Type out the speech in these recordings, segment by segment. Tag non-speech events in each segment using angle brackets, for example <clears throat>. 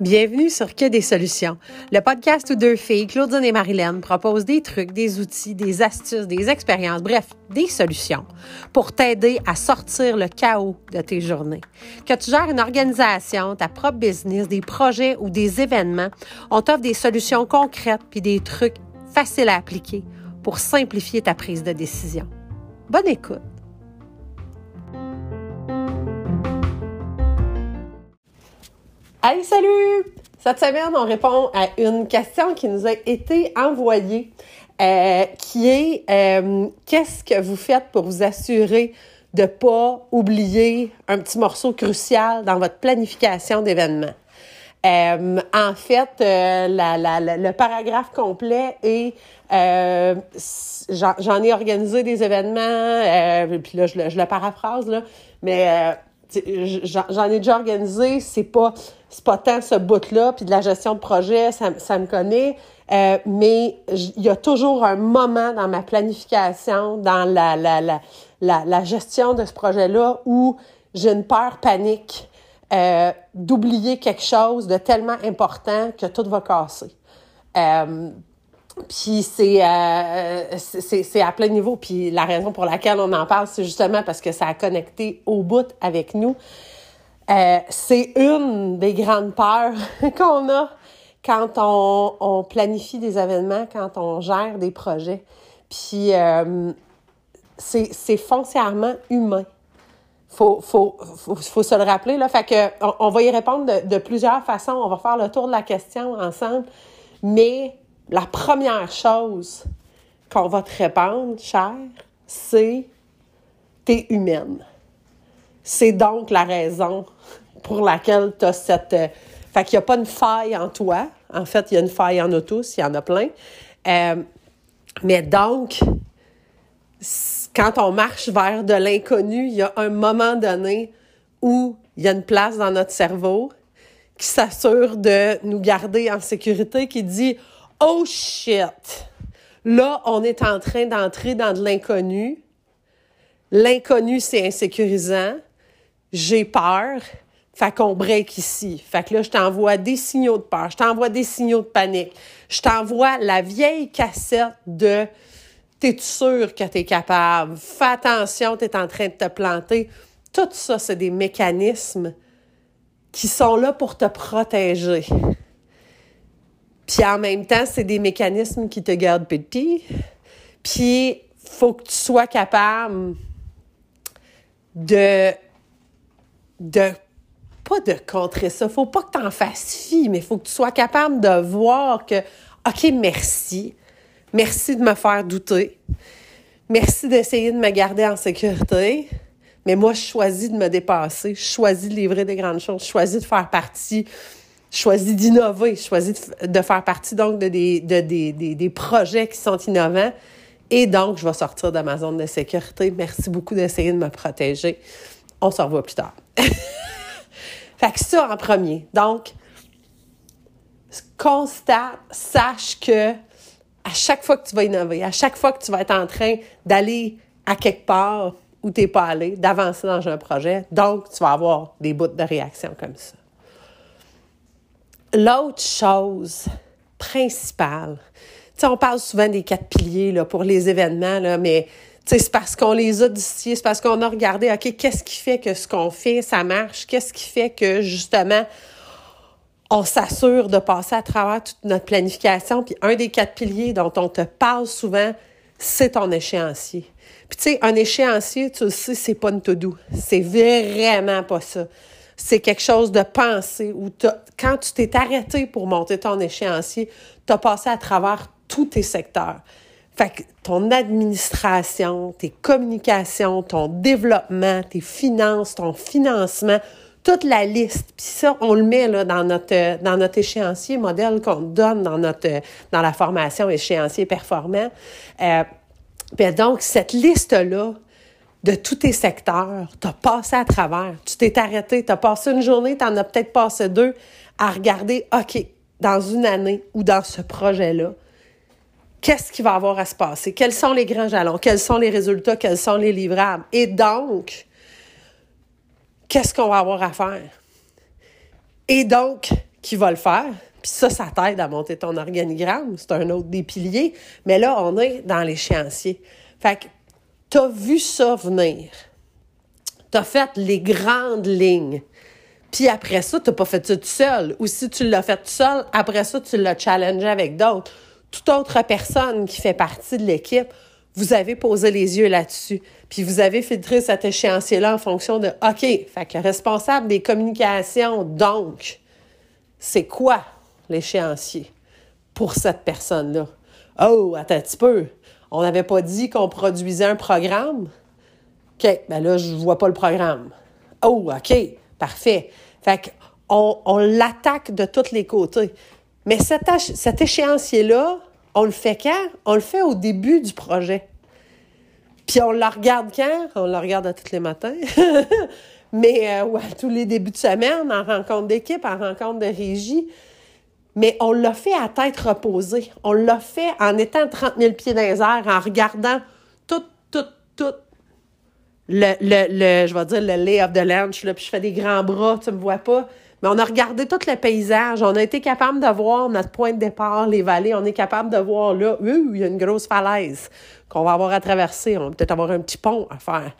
Bienvenue sur Que des solutions, le podcast où deux filles, Claudine et Marilyn, proposent des trucs, des outils, des astuces, des expériences, bref, des solutions pour t'aider à sortir le chaos de tes journées. Que tu gères une organisation, ta propre business, des projets ou des événements, on t'offre des solutions concrètes puis des trucs faciles à appliquer pour simplifier ta prise de décision. Bonne écoute! Allez, salut! Cette semaine, on répond à une question qui nous a été envoyée, euh, qui est euh, qu'est-ce que vous faites pour vous assurer de pas oublier un petit morceau crucial dans votre planification d'événements? Euh, en fait, la, la, le paragraphe complet est j'en ai organisé des événements, puis là je je le paraphrase là, mais j'en ai déjà organisé, c'est pas c'est pas tant ce bout-là, puis de la gestion de projet, ça, me connaît, euh, mais il y a toujours un moment dans ma planification, dans la, la, la, la, gestion de ce projet-là où j'ai une peur panique euh, d'oublier quelque chose de tellement important que tout va casser. Euh, puis c'est, c'est, c'est à plein niveau. Puis la raison pour laquelle on en parle, c'est justement parce que ça a connecté au bout avec nous. Euh, c'est une des grandes peurs <laughs> qu'on a quand on, planifie des événements, quand on gère des projets. Puis euh, c'est foncièrement humain. Faut, faut, se le rappeler. Là. Fait que on, va y répondre de, de, plusieurs façons. On va faire le tour de la question ensemble. Mais la première chose qu'on va te répondre, cher, c'est t'es humaine. C'est donc la raison pour laquelle tu as cette. Euh, fait qu'il n'y a pas une faille en toi. En fait, il y a une faille en nous tous, il y en a plein. Euh, mais donc, quand on marche vers de l'inconnu, il y a un moment donné où il y a une place dans notre cerveau qui s'assure de nous garder en sécurité, qui dit Oh shit! Là, on est en train d'entrer dans de l'inconnu. L'inconnu, c'est insécurisant j'ai peur, fait qu'on break ici. Fait que là, je t'envoie des signaux de peur, je t'envoie des signaux de panique, je t'envoie la vieille cassette de t'es sûr que t'es capable, fais attention, t'es en train de te planter. Tout ça, c'est des mécanismes qui sont là pour te protéger. Puis en même temps, c'est des mécanismes qui te gardent petit. Puis, faut que tu sois capable de de pas de contrer ça. Faut pas que tu en fasses fi, mais faut que tu sois capable de voir que, OK, merci. Merci de me faire douter. Merci d'essayer de me garder en sécurité. Mais moi, je choisis de me dépasser. Je choisis de livrer des grandes choses. Je choisis de faire partie. Je choisis d'innover. Je choisis de, faire partie, donc, de des, de, des, des, des projets qui sont innovants. Et donc, je vais sortir de ma zone de sécurité. Merci beaucoup d'essayer de me protéger. On se revoit plus tard. <laughs> fait que ça en premier. Donc, constate, sache que à chaque fois que tu vas innover, à chaque fois que tu vas être en train d'aller à quelque part où tu n'es pas allé, d'avancer dans un projet, donc tu vas avoir des bouts de réaction comme ça. L'autre chose principale, tu sais, on parle souvent des quatre piliers pour les événements, mais c'est parce qu'on les a distillés, c'est parce qu'on a regardé, OK, qu'est-ce qui fait que ce qu'on fait, ça marche? Qu'est-ce qui fait que, justement, on s'assure de passer à travers toute notre planification? Puis un des quatre piliers dont on te parle souvent, c'est ton échéancier. Puis tu sais, un échéancier, tu le sais, c'est pas une to-do. C'est vraiment pas ça. C'est quelque chose de pensé où quand tu t'es arrêté pour monter ton échéancier, tu as passé à travers tous tes secteurs. Fait que ton administration, tes communications, ton développement, tes finances, ton financement, toute la liste. Puis ça, on le met là, dans, notre, dans notre échéancier modèle qu'on donne dans, notre, dans la formation échéancier performant. Euh, ben donc, cette liste-là de tous tes secteurs, tu as passé à travers. Tu t'es arrêté, tu as passé une journée, tu en as peut-être passé deux à regarder, OK, dans une année ou dans ce projet-là, qu'est-ce qui va avoir à se passer? Quels sont les grands jalons? Quels sont les résultats? Quels sont les livrables? Et donc, qu'est-ce qu'on va avoir à faire? Et donc, qui va le faire? Puis ça, ça t'aide à monter ton organigramme. C'est un autre des piliers. Mais là, on est dans l'échéancier. Fait que t'as vu ça venir. T'as fait les grandes lignes. Puis après ça, t'as pas fait ça tout seul. Ou si tu l'as fait tout seul, après ça, tu l'as challengé avec d'autres. Toute autre personne qui fait partie de l'équipe, vous avez posé les yeux là-dessus. Puis vous avez filtré cet échéancier-là en fonction de OK, fait que responsable des communications, donc, c'est quoi l'échéancier pour cette personne-là? Oh, attends un petit peu. On n'avait pas dit qu'on produisait un programme? OK, ben là, je vois pas le programme. Oh, OK, parfait. Fait qu'on on, l'attaque de tous les côtés. Mais cet, échéancier-là, on le fait quand? On le fait au début du projet. Puis on la regarde quand? On la regarde à tous les matins. <laughs> Mais euh, ouais, tous les débuts de semaine, en rencontre d'équipe, en rencontre de régie. Mais on l'a fait à tête reposée. On l'a fait en étant 30 000 pieds dans les airs, en regardant tout, tout, tout le, le, le je vais dire le lay of the lunch, là, puis je fais des grands bras, tu me vois pas. Mais on a regardé tout le paysage. On a été capable de voir notre point de départ, les vallées. On est capable de voir là, il y a une grosse falaise qu'on va avoir à traverser. On va peut-être avoir un petit pont à faire.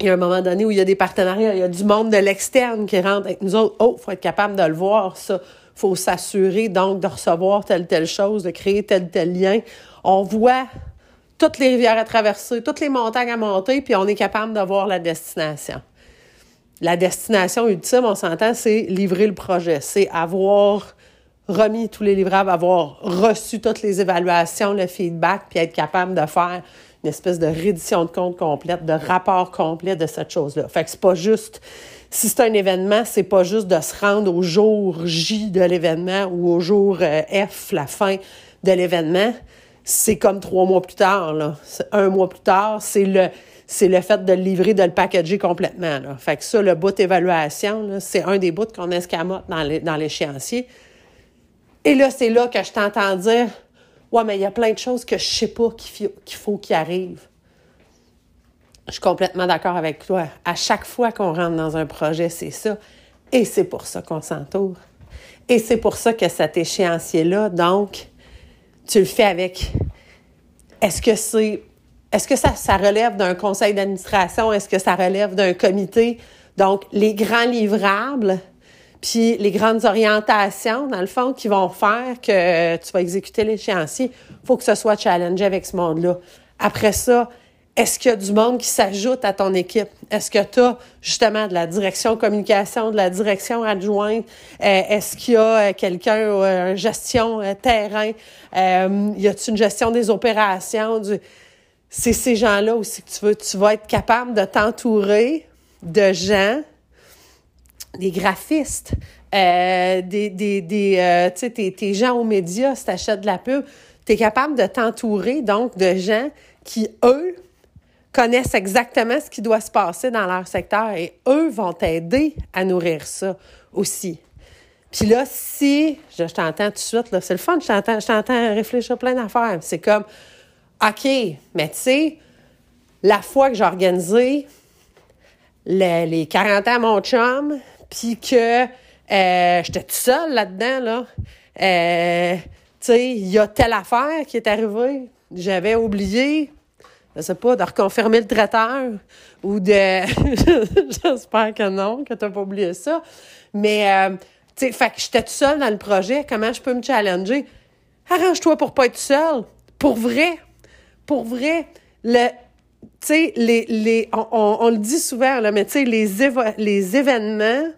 Il y a un moment donné où il y a des partenariats, il y a du monde de l'externe qui rentre avec nous autres. Oh, faut être capable de le voir, ça faut s'assurer donc de recevoir telle telle chose, de créer tel tel lien. On voit toutes les rivières à traverser, toutes les montagnes à monter, puis on est capable de voir la destination. La destination ultime, on s'entend, c'est livrer le projet, c'est avoir remis tous les livrables, avoir reçu toutes les évaluations, le feedback, puis être capable de faire une espèce de reddition de compte complète, de rapport complet de cette chose-là. Fait que c'est pas juste si c'est un événement, c'est pas juste de se rendre au jour J de l'événement ou au jour euh, F, la fin de l'événement. C'est comme trois mois plus tard, là. Un mois plus tard, c'est le, c'est le fait de le livrer, de le packager complètement, là. Fait que ça, le bout d'évaluation, c'est un des bouts qu'on escamote dans l'échéancier. Et là, c'est là que je t'entends dire, ouais, mais il y a plein de choses que je sais pas qu'il faut qu'il arrive. Je suis complètement d'accord avec toi. À chaque fois qu'on rentre dans un projet, c'est ça. Et c'est pour ça qu'on s'entoure. Et c'est pour ça que cet échéancier-là, donc, tu le fais avec. Est-ce que c'est. Est-ce que ça, ça relève d'un conseil d'administration? Est-ce que ça relève d'un comité? Donc, les grands livrables, puis les grandes orientations, dans le fond, qui vont faire que tu vas exécuter l'échéancier, il faut que ce soit challengé avec ce monde-là. Après ça, est-ce qu'il y a du monde qui s'ajoute à ton équipe? Est-ce que tu as justement de la direction communication, de la direction adjointe? Euh, est-ce qu'il y a euh, quelqu'un, euh, gestion terrain? y a-t-il une gestion des opérations? C'est ces gens-là aussi que tu veux. Tu vas être capable de t'entourer de gens, des graphistes, des, des, des tu sais, tes, tes gens aux médias, si tu achètes de la pub, tu es capable de t'entourer donc de gens qui, eux, connaissent exactement ce qui doit se passer dans leur secteur et eux vont t'aider à nourrir ça aussi. Puis là, si, je, t'entends tout de suite, c'est le fun, je t'entends, je t'entends réfléchir plein d'affaires. C'est comme, OK, mais tu sais, la fois que j'ai organisé les, 40 ans à mon chum, puis que euh, j'étais tout seul là-dedans, là, euh, tu sais, il y a telle affaire qui est arrivée, j'avais oublié, je sais pas, de reconfirmer le traiteur ou de... <laughs> J'espère que non, que tu n'as pas oublié ça. Mais, euh, tu sais, fait que j'étais tout seul dans le projet. Comment je peux me challenger? Arrange-toi pour pas être seul. Pour vrai. Pour vrai. Le, les, les, on, le dit souvent, mais les, événements,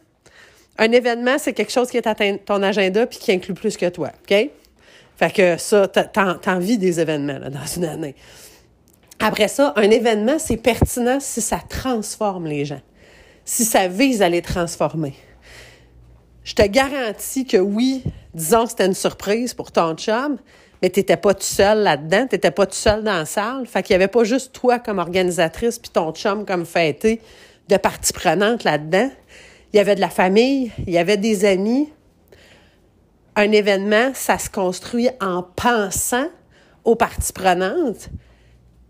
un événement, c'est quelque chose qui est à ton agenda puis qui inclut plus que toi, OK? Fait que ça, t'as envie des événements dans une année. Après ça, un événement, c'est pertinent si ça transforme les gens, si ça vise à les transformer. Je te garantis que oui, disons que c'était une surprise pour ton chum, mais tu n'étais pas tout seul là-dedans, tu n'étais pas tout seul dans la salle. Fait qu'il n'y avait pas juste toi comme organisatrice puis ton chum comme fêté de partie prenante là-dedans. Il y avait de la famille, il y avait des amis. Un événement, ça se construit en pensant aux parties prenantes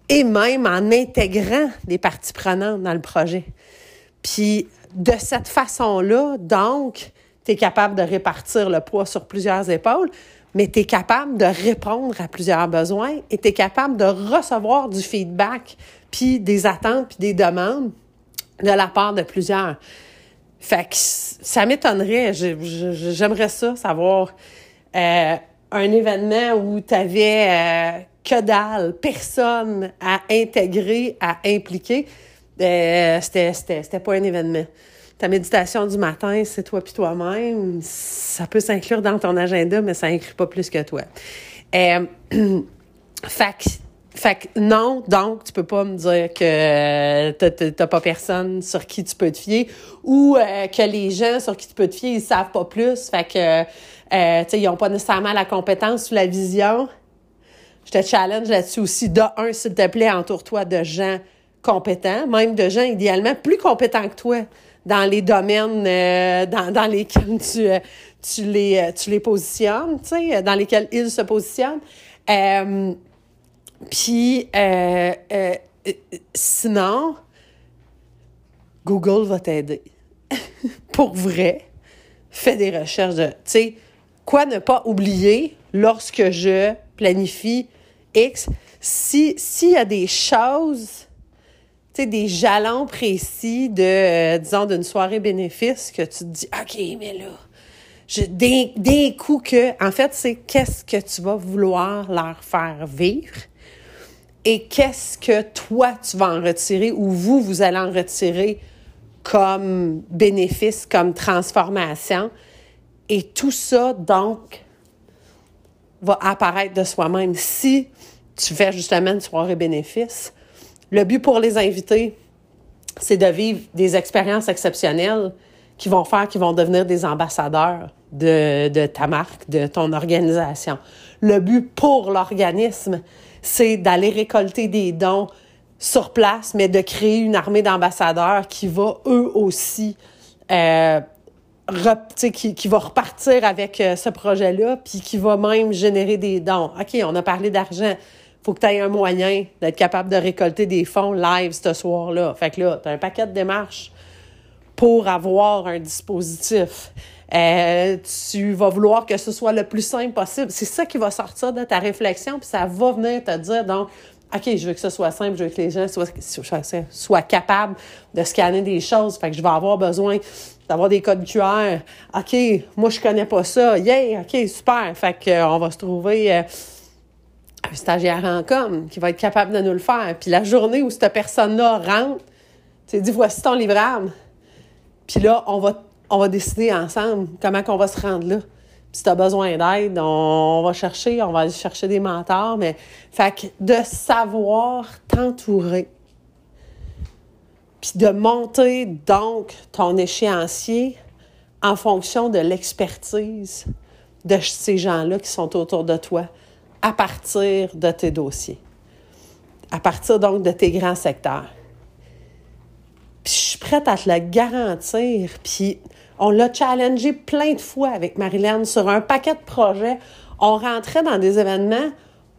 et même en intégrant des parties prenantes dans le projet. Puis de cette façon-là, donc, tu es capable de répartir le poids sur plusieurs épaules, mais tu es capable de répondre à plusieurs besoins et tu es capable de recevoir du feedback, puis des attentes, puis des demandes de la part de plusieurs. Fait que ça m'étonnerait, j'aimerais ça, savoir euh, un événement où tu avais euh, que dalle, personne à intégrer, à impliquer. Euh, c'était pas un événement. Ta méditation du matin, c'est toi puis toi-même. Ça peut s'inclure dans ton agenda, mais ça inclut pas plus que toi. Euh, <clears throat> fait, fait non, donc tu peux pas me dire que t'as pas personne sur qui tu peux te fier ou euh, que les gens sur qui tu peux te fier, ils savent pas plus. Fait que, euh, tu sais, ils ont pas nécessairement la compétence ou la vision. Je te challenge là-dessus aussi. De un, s'il te plaît, entoure-toi de gens compétents, même de gens idéalement plus compétents que toi dans les domaines euh, dans, dans, lesquels tu, euh, tu, les, euh, tu les positionnes, tu sais, dans lesquels ils se positionnent. Euh, Puis, euh, sinon, Google va t'aider. <laughs> Pour vrai, fais des recherches tu sais, quoi ne pas oublier lorsque je planifie X, s'il y a des choses des jalons précis de, euh, disons, d'une soirée bénéfice que tu te dis, OK, mais là, je, des, coups que, en fait, c'est qu'est-ce que tu vas vouloir leur faire vivre et qu'est-ce que toi, tu vas en retirer ou vous, vous allez en retirer comme bénéfice, comme transformation. Et tout ça, donc, va apparaître de soi-même. Si tu fais justement une soirée bénéfice, le but pour les invités, c'est de vivre des expériences exceptionnelles qui vont faire qu'ils vont devenir des ambassadeurs de, ta marque, de ton organisation. Le but pour l'organisme, c'est d'aller récolter des dons sur place, mais de créer une armée d'ambassadeurs qui va eux aussi euh, qui, repartir avec euh, ce projet-là, puis qui va même générer des dons. OK, on a parlé d'argent faut que tu aies un moyen d'être capable de récolter des fonds live ce soir-là. Fait que là, tu as un paquet de démarches pour avoir un dispositif. Euh, tu vas vouloir que ce soit le plus simple possible. C'est ça qui va sortir de ta réflexion, puis ça va venir te dire, donc, OK, je veux que ce soit simple, je veux que les gens soient, capables de scanner des choses. Fait que je vais avoir besoin d'avoir des codes QR. OK, moi, je connais pas ça. Yeah, OK, super. Fait qu'on euh, va se trouver... Euh, un stagiaire en com qui va être capable de nous le faire. Puis la journée où cette personne-là rentre, tu dis voici ton livrable. Puis là, on va, on va décider ensemble comment on va se rendre là. Puis si tu as besoin d'aide, on, va chercher, on va aller chercher des mentors. Mais fait que de savoir t'entourer, puis de monter donc ton échéancier en fonction de l'expertise de ces gens-là qui sont autour de toi à partir de tes dossiers, à partir donc de tes grands secteurs. Puis je suis prête à te le garantir. Puis on l'a challengé plein de fois avec Marilyn sur un paquet de projets. On rentrait dans des événements,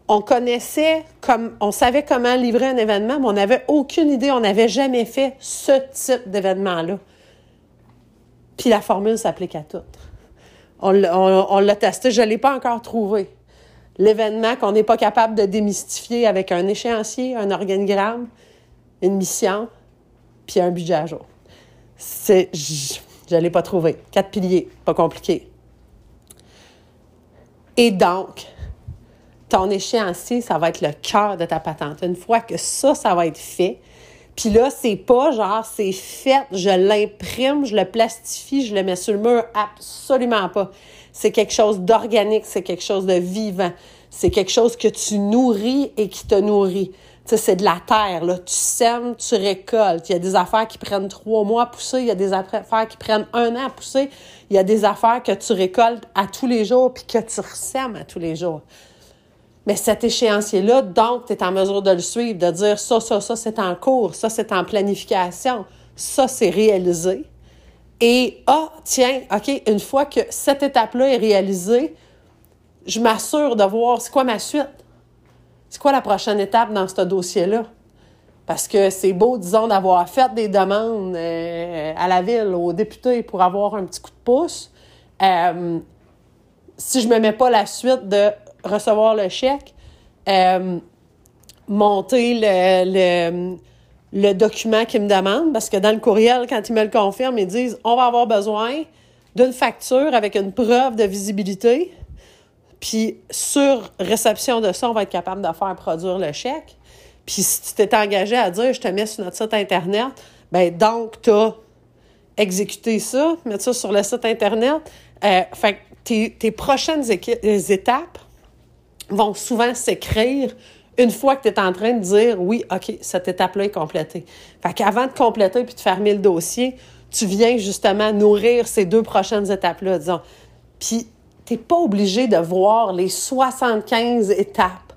on connaissait comme, on savait comment livrer un événement, mais on n'avait aucune idée, on n'avait jamais fait ce type d'événement-là. Puis la formule s'applique à toutes. On, on l'a testé, je ne l'ai pas encore trouvé l'événement qu'on n'est pas capable de démystifier avec un échéancier, un organigramme, une mission, puis un budget à jour. C'est, je ne pas trouvé. Quatre piliers, pas compliqué. Et donc, ton échéancier, ça va être le cœur de ta patente. Une fois que ça, ça va être fait, puis là, c'est pas genre, c'est fait, je l'imprime, je le plastifie, je le mets sur le mur. Absolument pas. C'est quelque chose d'organique, c'est quelque chose de vivant. C'est quelque chose que tu nourris et qui te nourrit. C'est de la terre, là. Tu sèmes, tu récoltes. Il y a des affaires qui prennent trois mois à pousser. Il y a des affaires qui prennent un an à pousser. Il y a des affaires que tu récoltes à tous les jours puis que tu ressèmes à tous les jours. Mais cet échéancier-là, donc, tu es en mesure de le suivre, de dire ça, ça, ça, c'est en cours, ça, c'est en planification, ça, c'est réalisé. Et, ah, tiens, OK, une fois que cette étape-là est réalisée, je m'assure de voir c'est quoi ma suite. c'est quoi la prochaine étape dans ce dossier-là? Parce que c'est beau, disons, d'avoir fait des demandes euh, à la ville, aux députés pour avoir un petit coup de pouce. Euh, si je ne me mets pas la suite de recevoir le chèque, euh, monter le, le, document qu'ils me demandent, parce que dans le courriel, quand ils me le confirment, ils disent on va avoir besoin d'une facture avec une preuve de visibilité. Puis sur réception de ça, on va être capable de faire produire le chèque. Puis si tu t'es engagé à dire je te mets sur notre site Internet, ben donc tu as exécuté ça, mettre ça sur le site Internet. Euh, fait tes, tes prochaines étapes vont souvent s'écrire une fois que tu es en train de dire oui, OK, cette étape-là est complétée. Fait qu'avant de compléter puis de fermer le dossier, tu viens justement nourrir ces deux prochaines étapes-là, disons. Puis, tu pas obligé de voir les 75 étapes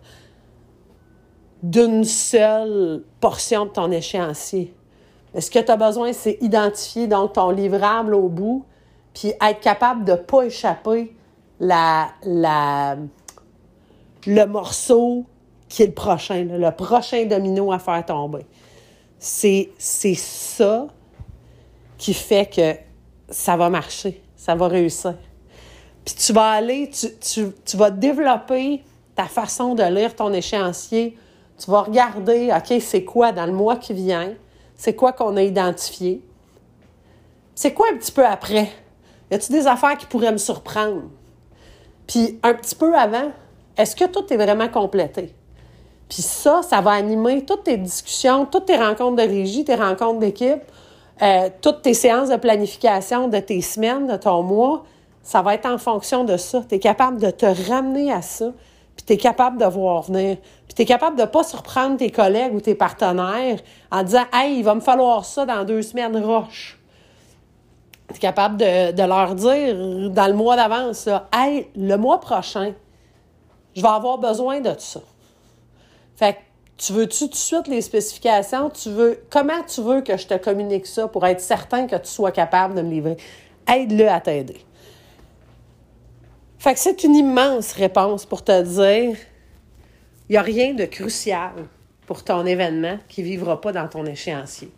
d'une seule portion de ton échéancier. Ce que tu as besoin, c'est identifier donc ton livrable au bout, puis être capable de ne pas échapper la, le morceau qui est le prochain, le prochain domino à faire tomber. C'est ça qui fait que ça va marcher, ça va réussir. Puis tu vas aller, tu, tu, tu vas développer ta façon de lire ton échéancier tu vas regarder, OK, c'est quoi dans le mois qui vient? C'est quoi qu'on a identifié? C'est quoi un petit peu après? Y a-t-il des affaires qui pourraient me surprendre? Puis un petit peu avant, est-ce que tout est vraiment complété? Puis ça, ça va animer toutes tes discussions, toutes tes rencontres de régie, tes rencontres d'équipe, euh, toutes tes séances de planification de tes semaines, de ton mois. Ça va être en fonction de ça. Tu es capable de te ramener à ça, puis tu es capable de voir venir. Puis tu es capable de ne pas surprendre tes collègues ou tes partenaires en disant Hey, il va me falloir ça dans deux semaines, roche. Tu capable de, leur dire dans le mois d'avance Hey, le mois prochain, je vais avoir besoin de ça. Fait que tu veux-tu tout de suite les spécifications? Tu veux, comment tu veux que je te communique ça pour être certain que tu sois capable de me livrer? Aide-le à t'aider. Fait que c'est une immense réponse pour te dire il n'y a rien de crucial pour ton événement qui ne vivra pas dans ton échéancier.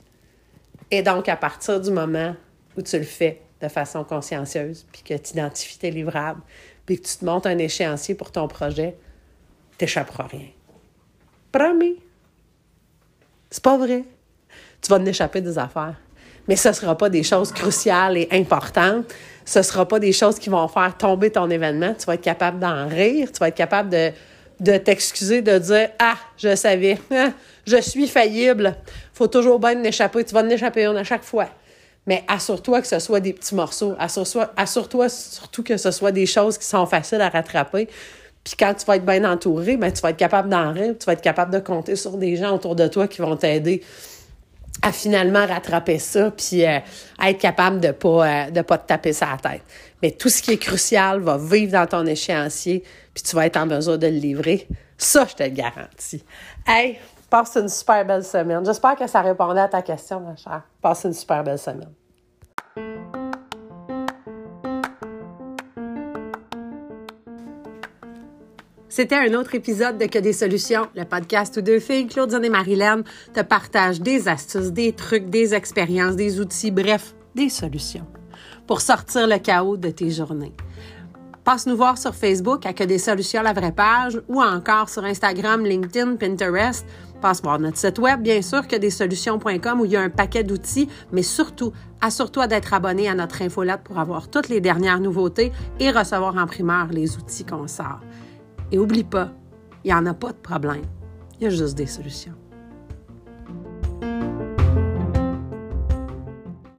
Et donc, à partir du moment où tu le fais de façon consciencieuse, puis que tu identifies tes livrables, puis que tu te montes un échéancier pour ton projet, tu n'échapperas rien. Promis. C'est pas vrai. Tu vas en échapper des affaires. Mais ce ne sera pas des choses cruciales et importantes ce ne sera pas des choses qui vont faire tomber ton événement. Tu vas être capable d'en rire, tu vas être capable de, de t'excuser, de dire Ah, je savais, ah, je suis faillible. faut toujours bien échapper. Tu vas en échapper une à chaque fois. Mais assure-toi que ce soit des petits morceaux. Assure-toi surtout que ce soit des choses qui sont faciles à rattraper. Puis quand tu vas être bien entouré, ben, tu vas être capable d'en rire, tu vas être capable de compter sur des gens autour de toi qui vont t'aider à finalement rattraper ça, puis euh, à être capable de pas, euh, pas te taper sa tête. Mais tout ce qui est crucial va vivre dans ton échéancier, puis tu vas être en mesure de le livrer. Ça, je te le garantis. Hey, passe une super belle semaine. J'espère que ça répondait à ta question, ma chère. Passe une super belle semaine. C'était un autre épisode de Que des solutions, le podcast où deux filles, Claudine et Marilyn, te partagent des astuces, des trucs, des expériences, des outils, bref, des solutions pour sortir le chaos de tes journées. Passe nous voir sur Facebook à Que des solutions, la vraie page, ou encore sur Instagram, LinkedIn, Pinterest. Passe voir notre site web, bien sûr, que des solutions.com où il y a un paquet d'outils, mais surtout, assure-toi d'être abonné à notre infolette pour avoir toutes les dernières nouveautés et recevoir en primeur les outils qu'on sort. Et oublie pas, il n'y en a pas de problème. Il y a juste des solutions.